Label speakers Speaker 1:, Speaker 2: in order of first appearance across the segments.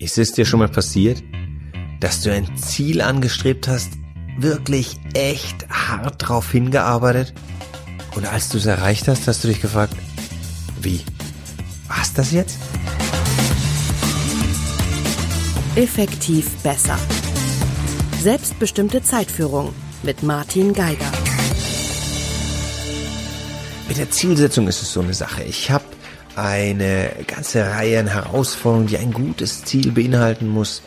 Speaker 1: Ist es dir schon mal passiert, dass du ein Ziel angestrebt hast, wirklich echt hart drauf hingearbeitet und als du es erreicht hast, hast du dich gefragt, wie? War's das jetzt?
Speaker 2: Effektiv besser. Selbstbestimmte Zeitführung mit Martin Geiger.
Speaker 1: Mit der Zielsetzung ist es so eine Sache. Ich habe eine ganze Reihe an Herausforderungen, die ein gutes Ziel beinhalten muss,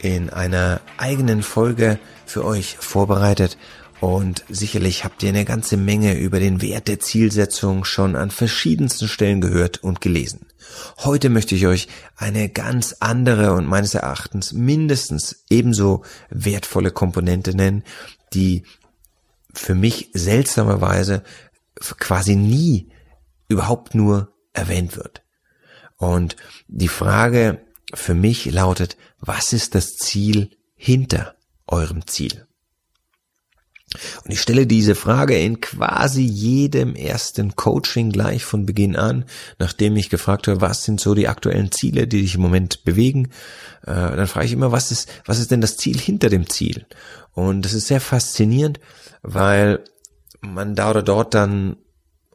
Speaker 1: in einer eigenen Folge für euch vorbereitet. Und sicherlich habt ihr eine ganze Menge über den Wert der Zielsetzung schon an verschiedensten Stellen gehört und gelesen. Heute möchte ich euch eine ganz andere und meines Erachtens mindestens ebenso wertvolle Komponente nennen, die für mich seltsamerweise quasi nie überhaupt nur erwähnt wird. Und die Frage für mich lautet, was ist das Ziel hinter eurem Ziel? Und ich stelle diese Frage in quasi jedem ersten Coaching gleich von Beginn an, nachdem ich gefragt habe, was sind so die aktuellen Ziele, die dich im Moment bewegen. Äh, dann frage ich immer, was ist, was ist denn das Ziel hinter dem Ziel? Und das ist sehr faszinierend, weil man da oder dort dann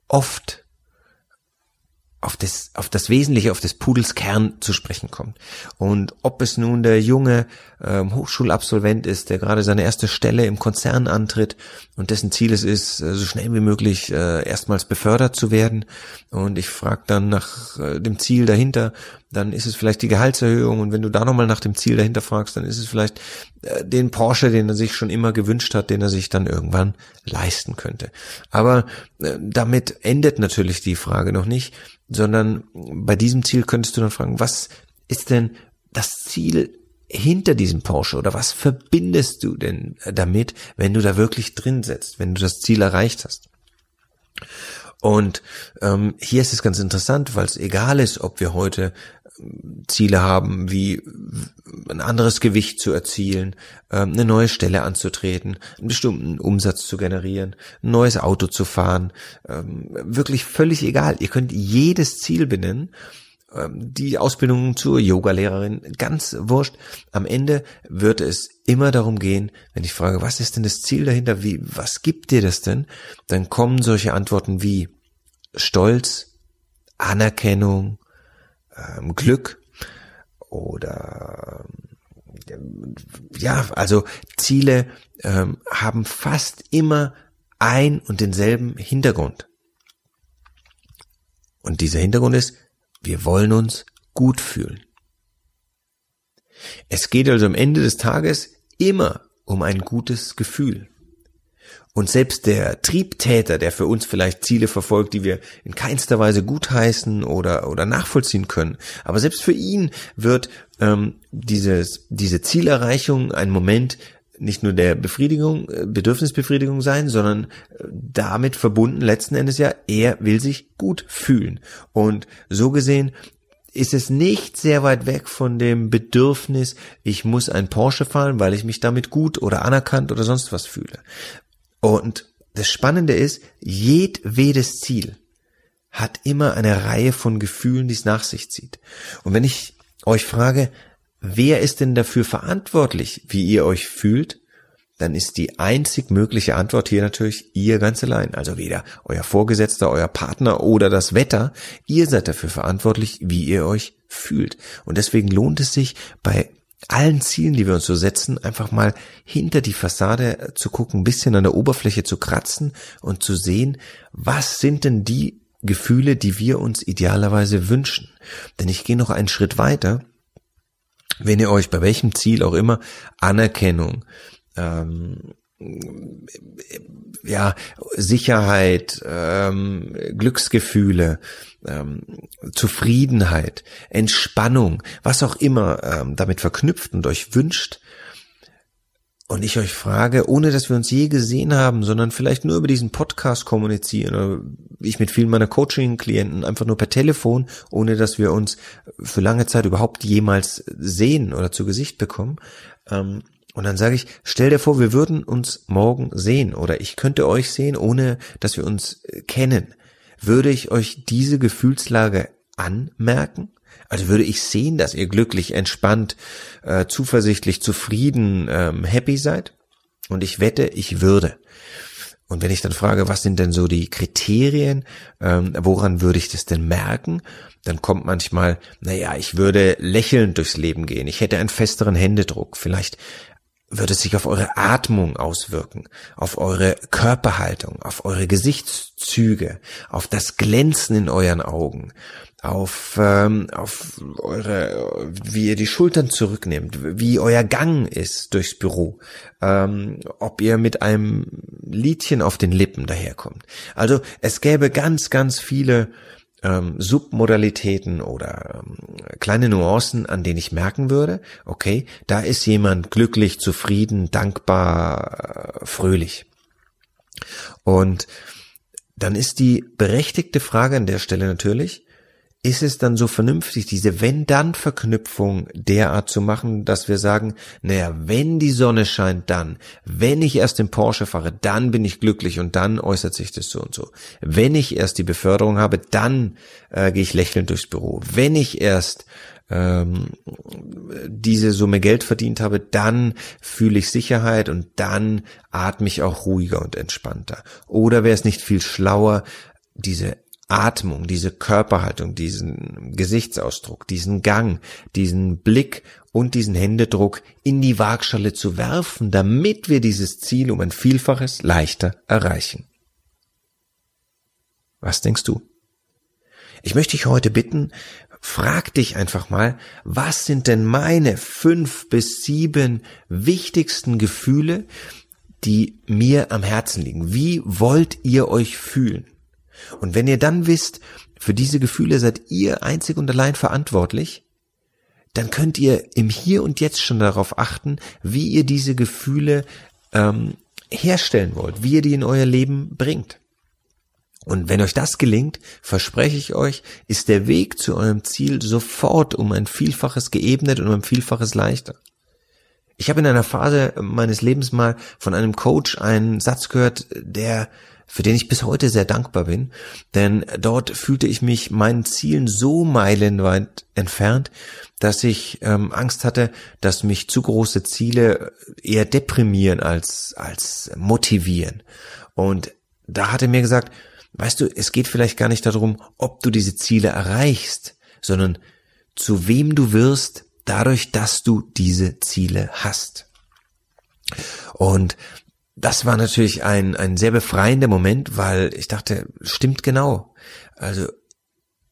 Speaker 1: oft auf das, auf das Wesentliche, auf des Pudels Kern zu sprechen kommt. Und ob es nun der junge ähm, Hochschulabsolvent ist, der gerade seine erste Stelle im Konzern antritt und dessen Ziel es ist, äh, so schnell wie möglich äh, erstmals befördert zu werden. Und ich frage dann nach äh, dem Ziel dahinter, dann ist es vielleicht die Gehaltserhöhung. Und wenn du da nochmal nach dem Ziel dahinter fragst, dann ist es vielleicht äh, den Porsche, den er sich schon immer gewünscht hat, den er sich dann irgendwann leisten könnte. Aber äh, damit endet natürlich die Frage noch nicht sondern bei diesem Ziel könntest du dann fragen, was ist denn das Ziel hinter diesem Porsche oder was verbindest du denn damit, wenn du da wirklich drin setzt, wenn du das Ziel erreicht hast? Und ähm, hier ist es ganz interessant, weil es egal ist, ob wir heute Ziele haben, wie ein anderes Gewicht zu erzielen, ähm, eine neue Stelle anzutreten, einen bestimmten Umsatz zu generieren, ein neues Auto zu fahren. Ähm, wirklich völlig egal. Ihr könnt jedes Ziel benennen. Ähm, die Ausbildung zur Yogalehrerin, ganz wurscht. Am Ende wird es immer darum gehen, wenn ich frage, was ist denn das Ziel dahinter? Wie, was gibt dir das denn? Dann kommen solche Antworten wie Stolz, Anerkennung, ähm, Glück oder ja, also Ziele ähm, haben fast immer ein und denselben Hintergrund. Und dieser Hintergrund ist, wir wollen uns gut fühlen. Es geht also am Ende des Tages immer um ein gutes Gefühl. Und selbst der Triebtäter, der für uns vielleicht Ziele verfolgt, die wir in keinster Weise gutheißen oder, oder nachvollziehen können, aber selbst für ihn wird ähm, dieses, diese Zielerreichung ein Moment nicht nur der Befriedigung, äh, Bedürfnisbefriedigung sein, sondern äh, damit verbunden letzten Endes ja, er will sich gut fühlen. Und so gesehen ist es nicht sehr weit weg von dem Bedürfnis, ich muss ein Porsche fahren, weil ich mich damit gut oder anerkannt oder sonst was fühle. Und das Spannende ist, jedwedes Ziel hat immer eine Reihe von Gefühlen, die es nach sich zieht. Und wenn ich euch frage, wer ist denn dafür verantwortlich, wie ihr euch fühlt, dann ist die einzig mögliche Antwort hier natürlich ihr ganz allein. Also weder euer Vorgesetzter, euer Partner oder das Wetter. Ihr seid dafür verantwortlich, wie ihr euch fühlt. Und deswegen lohnt es sich bei allen Zielen, die wir uns so setzen, einfach mal hinter die Fassade zu gucken, ein bisschen an der Oberfläche zu kratzen und zu sehen, was sind denn die Gefühle, die wir uns idealerweise wünschen. Denn ich gehe noch einen Schritt weiter. Wenn ihr euch bei welchem Ziel auch immer Anerkennung, ähm, ja, Sicherheit, ähm, Glücksgefühle, ähm, Zufriedenheit, Entspannung, was auch immer ähm, damit verknüpft und euch wünscht. Und ich euch frage, ohne dass wir uns je gesehen haben, sondern vielleicht nur über diesen Podcast kommunizieren, oder ich mit vielen meiner Coaching-Klienten einfach nur per Telefon, ohne dass wir uns für lange Zeit überhaupt jemals sehen oder zu Gesicht bekommen, ähm, und dann sage ich, stell dir vor, wir würden uns morgen sehen oder ich könnte euch sehen, ohne dass wir uns äh, kennen. Würde ich euch diese Gefühlslage anmerken? Also würde ich sehen, dass ihr glücklich, entspannt, äh, zuversichtlich, zufrieden, ähm, happy seid? Und ich wette, ich würde. Und wenn ich dann frage, was sind denn so die Kriterien, ähm, woran würde ich das denn merken, dann kommt manchmal, naja, ich würde lächelnd durchs Leben gehen, ich hätte einen festeren Händedruck, vielleicht würde es sich auf eure Atmung auswirken, auf eure Körperhaltung, auf eure Gesichtszüge, auf das Glänzen in euren Augen, auf, ähm, auf eure, wie ihr die Schultern zurücknehmt, wie euer Gang ist durchs Büro, ähm, ob ihr mit einem Liedchen auf den Lippen daherkommt. Also es gäbe ganz, ganz viele ähm, Submodalitäten oder ähm, kleine Nuancen, an denen ich merken würde, okay, da ist jemand glücklich, zufrieden, dankbar, äh, fröhlich. Und dann ist die berechtigte Frage an der Stelle natürlich, ist es dann so vernünftig, diese Wenn-Dann-Verknüpfung derart zu machen, dass wir sagen, naja, wenn die Sonne scheint, dann, wenn ich erst den Porsche fahre, dann bin ich glücklich und dann äußert sich das so und so. Wenn ich erst die Beförderung habe, dann äh, gehe ich lächelnd durchs Büro. Wenn ich erst ähm, diese Summe Geld verdient habe, dann fühle ich Sicherheit und dann atme ich auch ruhiger und entspannter. Oder wäre es nicht viel schlauer, diese Atmung, diese Körperhaltung, diesen Gesichtsausdruck, diesen Gang, diesen Blick und diesen Händedruck in die Waagschale zu werfen, damit wir dieses Ziel um ein Vielfaches leichter erreichen. Was denkst du? Ich möchte dich heute bitten, frag dich einfach mal, was sind denn meine fünf bis sieben wichtigsten Gefühle, die mir am Herzen liegen? Wie wollt ihr euch fühlen? Und wenn ihr dann wisst, für diese Gefühle seid ihr einzig und allein verantwortlich, dann könnt ihr im Hier und Jetzt schon darauf achten, wie ihr diese Gefühle ähm, herstellen wollt, wie ihr die in euer Leben bringt. Und wenn euch das gelingt, verspreche ich euch, ist der Weg zu eurem Ziel sofort um ein Vielfaches geebnet und um ein Vielfaches leichter. Ich habe in einer Phase meines Lebens mal von einem Coach einen Satz gehört, der für den ich bis heute sehr dankbar bin, denn dort fühlte ich mich meinen Zielen so meilenweit entfernt, dass ich ähm, Angst hatte, dass mich zu große Ziele eher deprimieren als, als motivieren. Und da hat er mir gesagt, weißt du, es geht vielleicht gar nicht darum, ob du diese Ziele erreichst, sondern zu wem du wirst, dadurch, dass du diese Ziele hast. Und das war natürlich ein, ein sehr befreiender Moment, weil ich dachte, stimmt genau. Also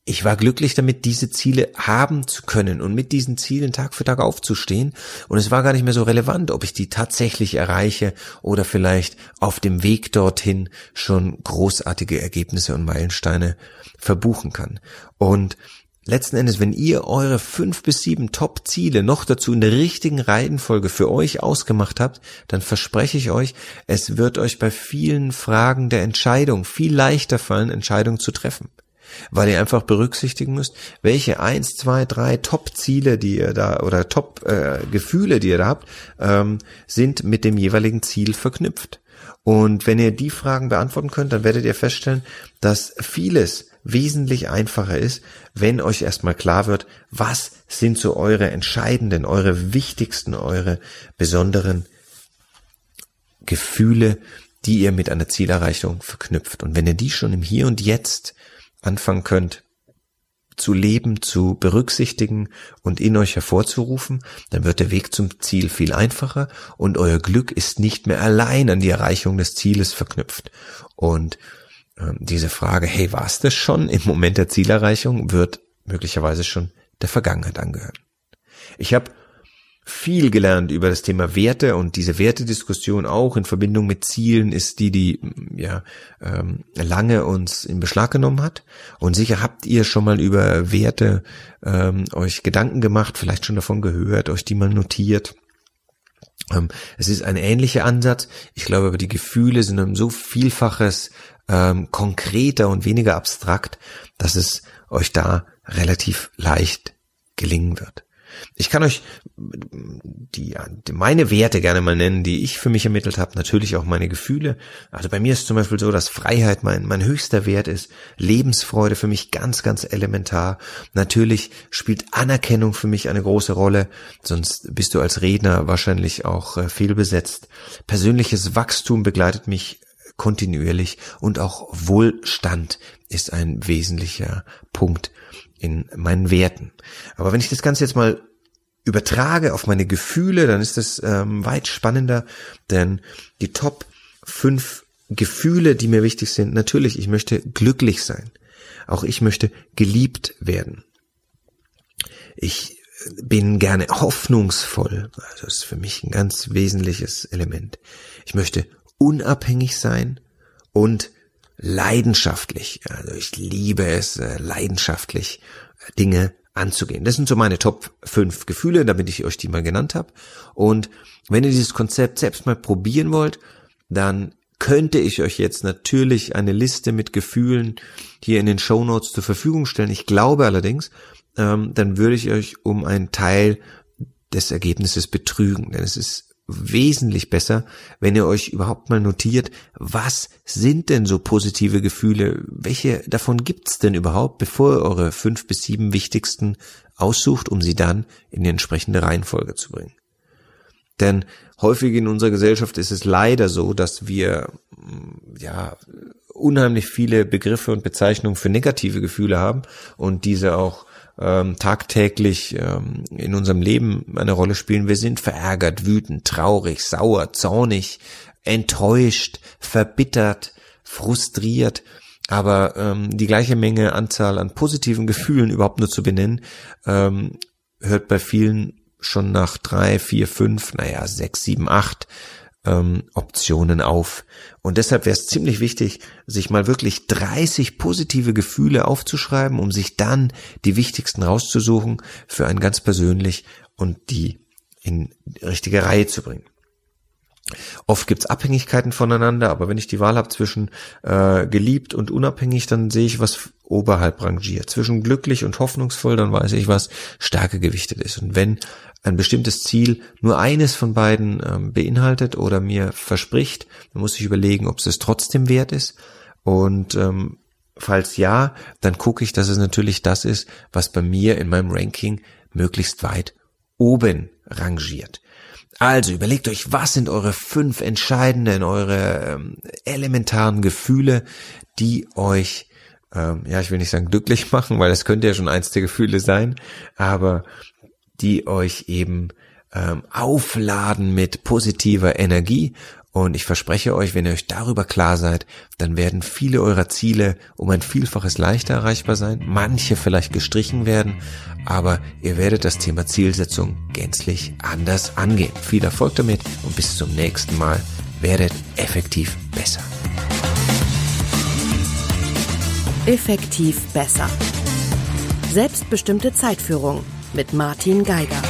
Speaker 1: ich war glücklich damit, diese Ziele haben zu können und mit diesen Zielen Tag für Tag aufzustehen. Und es war gar nicht mehr so relevant, ob ich die tatsächlich erreiche oder vielleicht auf dem Weg dorthin schon großartige Ergebnisse und Meilensteine verbuchen kann. Und letzten Endes, wenn ihr eure fünf bis sieben Top-Ziele noch dazu in der richtigen Reihenfolge für euch ausgemacht habt, dann verspreche ich euch, es wird euch bei vielen Fragen der Entscheidung viel leichter fallen, Entscheidungen zu treffen. Weil ihr einfach berücksichtigen müsst, welche eins, zwei, drei Top-Ziele, die ihr da oder Top-Gefühle, äh, die ihr da habt, ähm, sind mit dem jeweiligen Ziel verknüpft. Und wenn ihr die Fragen beantworten könnt, dann werdet ihr feststellen, dass vieles wesentlich einfacher ist, wenn euch erstmal klar wird, was sind so eure entscheidenden, eure wichtigsten, eure besonderen Gefühle, die ihr mit einer Zielerreichung verknüpft. Und wenn ihr die schon im Hier und Jetzt anfangen könnt, zu leben, zu berücksichtigen und in euch hervorzurufen, dann wird der Weg zum Ziel viel einfacher und euer Glück ist nicht mehr allein an die Erreichung des Zieles verknüpft. Und diese Frage, hey, war es das schon im Moment der Zielerreichung, wird möglicherweise schon der Vergangenheit angehören. Ich habe viel gelernt über das Thema Werte und diese Wertediskussion auch in Verbindung mit Zielen ist die, die ja ähm, lange uns in Beschlag genommen hat. Und sicher habt ihr schon mal über Werte ähm, euch Gedanken gemacht, vielleicht schon davon gehört, euch die mal notiert. Ähm, es ist ein ähnlicher Ansatz. Ich glaube aber die Gefühle sind um so vielfaches ähm, konkreter und weniger abstrakt, dass es euch da relativ leicht gelingen wird. Ich kann euch die, meine Werte gerne mal nennen, die ich für mich ermittelt habe, natürlich auch meine Gefühle. Also bei mir ist zum Beispiel so, dass Freiheit mein, mein höchster Wert ist, Lebensfreude für mich ganz, ganz elementar. Natürlich spielt Anerkennung für mich eine große Rolle, sonst bist du als Redner wahrscheinlich auch äh, fehlbesetzt. Persönliches Wachstum begleitet mich kontinuierlich und auch Wohlstand ist ein wesentlicher Punkt in meinen Werten. Aber wenn ich das Ganze jetzt mal übertrage auf meine Gefühle, dann ist das ähm, weit spannender, denn die Top 5 Gefühle, die mir wichtig sind, natürlich, ich möchte glücklich sein. Auch ich möchte geliebt werden. Ich bin gerne hoffnungsvoll. Also das ist für mich ein ganz wesentliches Element. Ich möchte unabhängig sein und leidenschaftlich. Also ich liebe es, äh, leidenschaftlich äh, Dinge anzugehen. Das sind so meine Top 5 Gefühle, damit ich euch die mal genannt habe. Und wenn ihr dieses Konzept selbst mal probieren wollt, dann könnte ich euch jetzt natürlich eine Liste mit Gefühlen hier in den Show Notes zur Verfügung stellen. Ich glaube allerdings, ähm, dann würde ich euch um einen Teil des Ergebnisses betrügen, denn es ist wesentlich besser, wenn ihr euch überhaupt mal notiert, was sind denn so positive Gefühle, welche davon gibt's denn überhaupt, bevor ihr eure fünf bis sieben wichtigsten aussucht, um sie dann in die entsprechende Reihenfolge zu bringen. Denn häufig in unserer Gesellschaft ist es leider so, dass wir mm, ja unheimlich viele Begriffe und Bezeichnungen für negative Gefühle haben und diese auch ähm, tagtäglich ähm, in unserem Leben eine Rolle spielen. Wir sind verärgert, wütend, traurig, sauer, zornig, enttäuscht, verbittert, frustriert. Aber ähm, die gleiche Menge Anzahl an positiven Gefühlen überhaupt nur zu benennen, ähm, hört bei vielen schon nach drei, vier, fünf, naja, sechs, sieben, acht ähm, Optionen auf. Und deshalb wäre es ziemlich wichtig, sich mal wirklich 30 positive Gefühle aufzuschreiben, um sich dann die wichtigsten rauszusuchen für einen ganz persönlich und die in richtige Reihe zu bringen. Oft gibt's Abhängigkeiten voneinander, aber wenn ich die Wahl habe zwischen äh, geliebt und unabhängig, dann sehe ich, was oberhalb rangiert. Zwischen glücklich und hoffnungsvoll, dann weiß ich, was stärker gewichtet ist. Und wenn ein bestimmtes Ziel nur eines von beiden ähm, beinhaltet oder mir verspricht, dann muss ich überlegen, ob es es trotzdem wert ist. Und ähm, falls ja, dann gucke ich, dass es natürlich das ist, was bei mir in meinem Ranking möglichst weit oben rangiert. Also überlegt euch, was sind eure fünf entscheidenden, eure ähm, elementaren Gefühle, die euch, ähm, ja, ich will nicht sagen glücklich machen, weil das könnte ja schon eins der Gefühle sein, aber die euch eben ähm, aufladen mit positiver Energie. Und ich verspreche euch, wenn ihr euch darüber klar seid, dann werden viele eurer Ziele um ein Vielfaches leichter erreichbar sein, manche vielleicht gestrichen werden, aber ihr werdet das Thema Zielsetzung gänzlich anders angehen. Viel Erfolg damit und bis zum nächsten Mal werdet effektiv besser.
Speaker 2: Effektiv besser. Selbstbestimmte Zeitführung mit Martin Geiger.